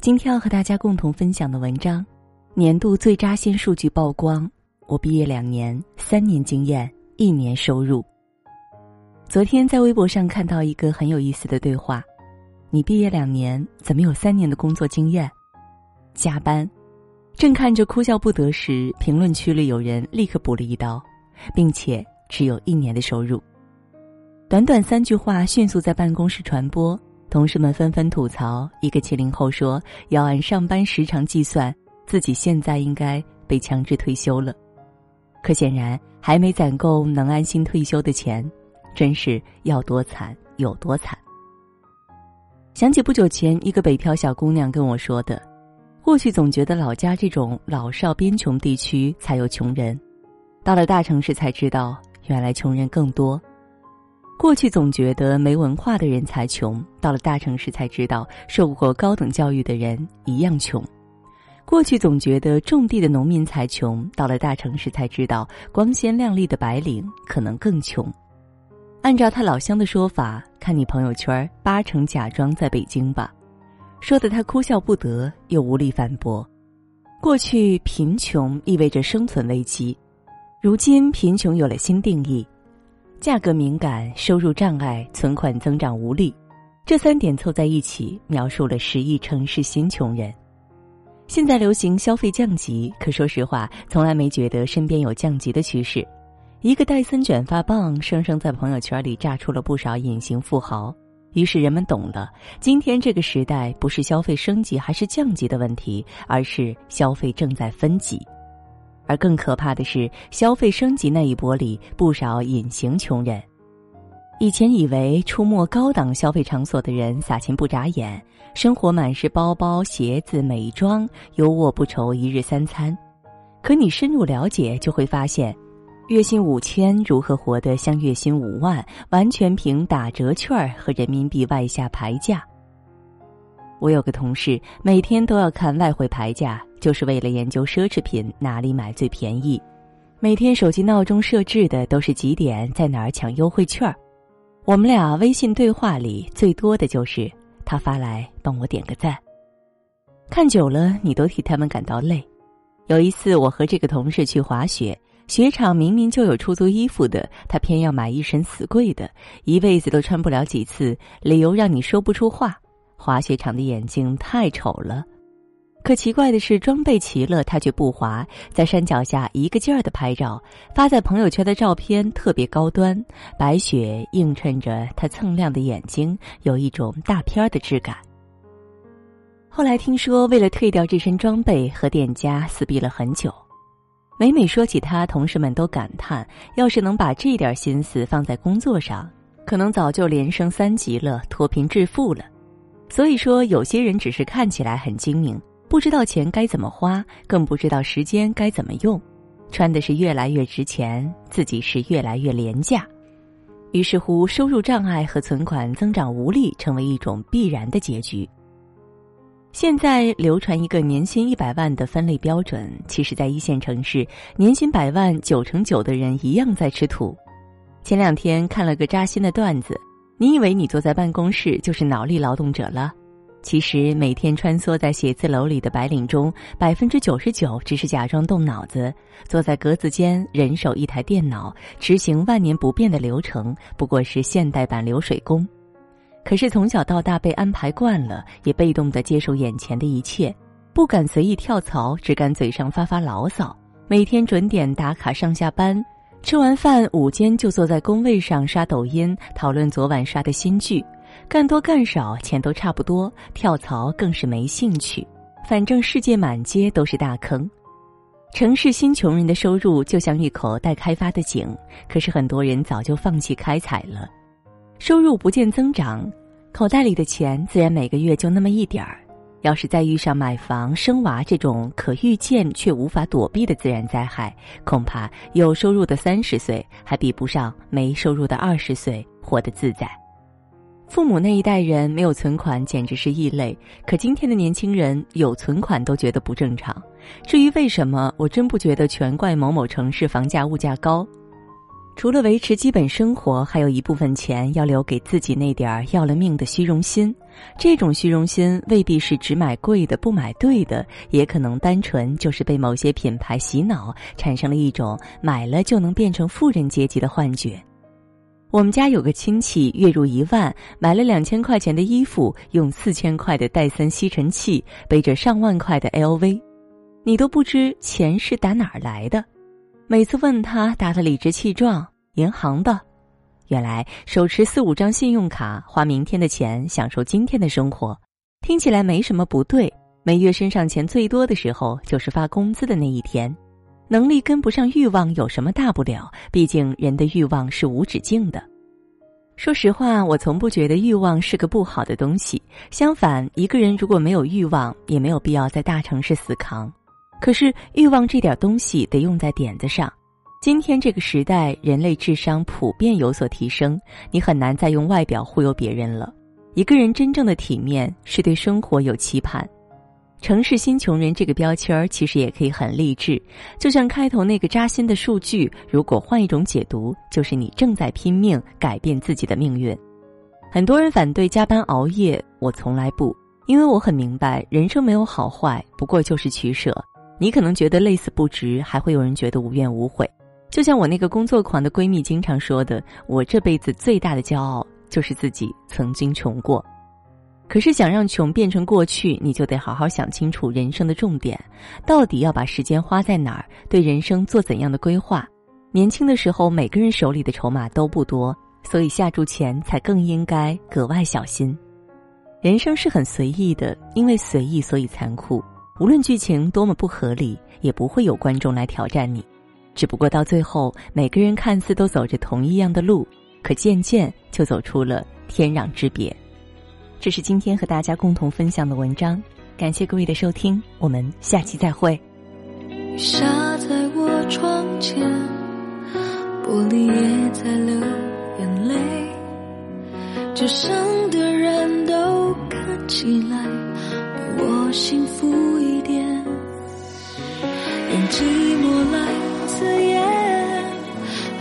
今天要和大家共同分享的文章，年度最扎心数据曝光。我毕业两年，三年经验，一年收入。昨天在微博上看到一个很有意思的对话：你毕业两年，怎么有三年的工作经验？加班，正看着哭笑不得时，评论区里有人立刻补了一刀，并且只有一年的收入。短短三句话迅速在办公室传播。同事们纷纷吐槽，一个七零后说要按上班时长计算，自己现在应该被强制退休了。可显然还没攒够能安心退休的钱，真是要多惨有多惨。想起不久前一个北漂小姑娘跟我说的：“过去总觉得老家这种老少边穷地区才有穷人，到了大城市才知道，原来穷人更多。”过去总觉得没文化的人才穷，到了大城市才知道受过高等教育的人一样穷。过去总觉得种地的农民才穷，到了大城市才知道光鲜亮丽的白领可能更穷。按照他老乡的说法，看你朋友圈八成假装在北京吧，说的他哭笑不得，又无力反驳。过去贫穷意味着生存危机，如今贫穷有了新定义。价格敏感、收入障碍、存款增长无力，这三点凑在一起，描述了十亿城市新穷人。现在流行消费降级，可说实话，从来没觉得身边有降级的趋势。一个戴森卷发棒，生生在朋友圈里炸出了不少隐形富豪。于是人们懂了，今天这个时代不是消费升级还是降级的问题，而是消费正在分级。而更可怕的是，消费升级那一波里，不少隐形穷人。以前以为出没高档消费场所的人撒钱不眨眼，生活满是包包、鞋子、美妆，优渥不愁一日三餐。可你深入了解，就会发现，月薪五千如何活得像月薪五万，完全凭打折券和人民币外下牌价。我有个同事，每天都要看外汇牌价。就是为了研究奢侈品哪里买最便宜，每天手机闹钟设置的都是几点在哪儿抢优惠券儿。我们俩微信对话里最多的就是他发来帮我点个赞。看久了你都替他们感到累。有一次我和这个同事去滑雪，雪场明明就有出租衣服的，他偏要买一身死贵的，一辈子都穿不了几次，理由让你说不出话。滑雪场的眼睛太丑了。可奇怪的是，装备齐了，他却不滑，在山脚下一个劲儿的拍照，发在朋友圈的照片特别高端，白雪映衬着他锃亮的眼睛，有一种大片的质感。后来听说，为了退掉这身装备，和店家撕逼了很久。每每说起他，同事们都感叹：要是能把这点心思放在工作上，可能早就连升三级了，脱贫致富了。所以说，有些人只是看起来很精明。不知道钱该怎么花，更不知道时间该怎么用，穿的是越来越值钱，自己是越来越廉价，于是乎，收入障碍和存款增长无力成为一种必然的结局。现在流传一个年薪一百万的分类标准，其实，在一线城市，年薪百万九成九的人一样在吃土。前两天看了个扎心的段子，你以为你坐在办公室就是脑力劳动者了？其实每天穿梭在写字楼里的白领中，百分之九十九只是假装动脑子，坐在格子间，人手一台电脑，执行万年不变的流程，不过是现代版流水工。可是从小到大被安排惯了，也被动的接受眼前的一切，不敢随意跳槽，只敢嘴上发发牢骚，每天准点打卡上下班，吃完饭午间就坐在工位上刷抖音，讨论昨晚刷的新剧。干多干少，钱都差不多，跳槽更是没兴趣。反正世界满街都是大坑，城市新穷人的收入就像一口待开发的井，可是很多人早就放弃开采了。收入不见增长，口袋里的钱自然每个月就那么一点儿。要是再遇上买房、生娃这种可预见却无法躲避的自然灾害，恐怕有收入的三十岁还比不上没收入的二十岁活得自在。父母那一代人没有存款简直是异类，可今天的年轻人有存款都觉得不正常。至于为什么，我真不觉得全怪某某城市房价物价高。除了维持基本生活，还有一部分钱要留给自己那点儿要了命的虚荣心。这种虚荣心未必是只买贵的不买对的，也可能单纯就是被某些品牌洗脑，产生了一种买了就能变成富人阶级的幻觉。我们家有个亲戚，月入一万，买了两千块钱的衣服，用四千块的戴森吸尘器，背着上万块的 LV，你都不知钱是打哪儿来的。每次问他，答得理直气壮：“银行的。”原来手持四五张信用卡，花明天的钱，享受今天的生活，听起来没什么不对。每月身上钱最多的时候，就是发工资的那一天。能力跟不上欲望，有什么大不了？毕竟人的欲望是无止境的。说实话，我从不觉得欲望是个不好的东西。相反，一个人如果没有欲望，也没有必要在大城市死扛。可是欲望这点东西得用在点子上。今天这个时代，人类智商普遍有所提升，你很难再用外表忽悠别人了。一个人真正的体面是对生活有期盼。城市新穷人这个标签儿其实也可以很励志，就像开头那个扎心的数据，如果换一种解读，就是你正在拼命改变自己的命运。很多人反对加班熬夜，我从来不，因为我很明白，人生没有好坏，不过就是取舍。你可能觉得累死不值，还会有人觉得无怨无悔。就像我那个工作狂的闺蜜经常说的：“我这辈子最大的骄傲就是自己曾经穷过。”可是想让穷变成过去，你就得好好想清楚人生的重点，到底要把时间花在哪儿，对人生做怎样的规划。年轻的时候，每个人手里的筹码都不多，所以下注前才更应该格外小心。人生是很随意的，因为随意，所以残酷。无论剧情多么不合理，也不会有观众来挑战你。只不过到最后，每个人看似都走着同一样的路，可渐渐就走出了天壤之别。这是今天和大家共同分享的文章，感谢各位的收听，我们下期再会。下在我窗前，玻璃也在流眼泪，街上的人都看起来比我幸福一点，用寂寞来刺眼，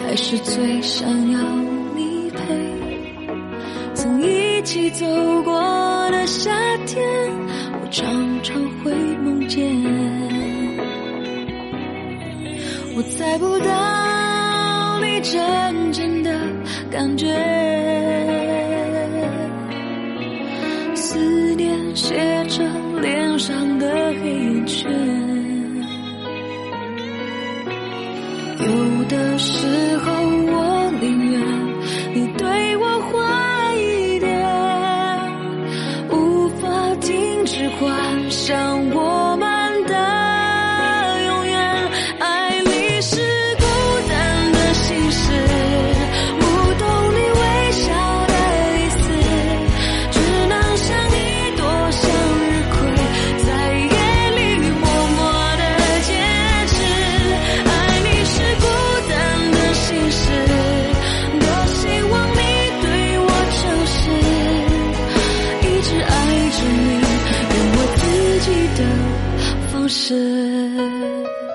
还是最想要。一起走过的夏天，我常常会梦见。我猜不到你真正的感觉，思念写着脸上的黑眼圈。有的时候，关上我的